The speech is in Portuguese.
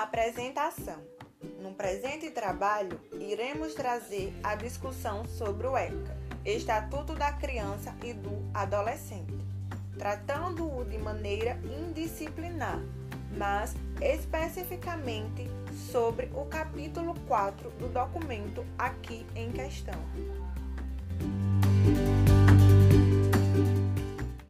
Apresentação. No presente trabalho, iremos trazer a discussão sobre o ECA, Estatuto da Criança e do Adolescente, tratando-o de maneira indisciplinar, mas especificamente sobre o capítulo 4 do documento aqui em questão.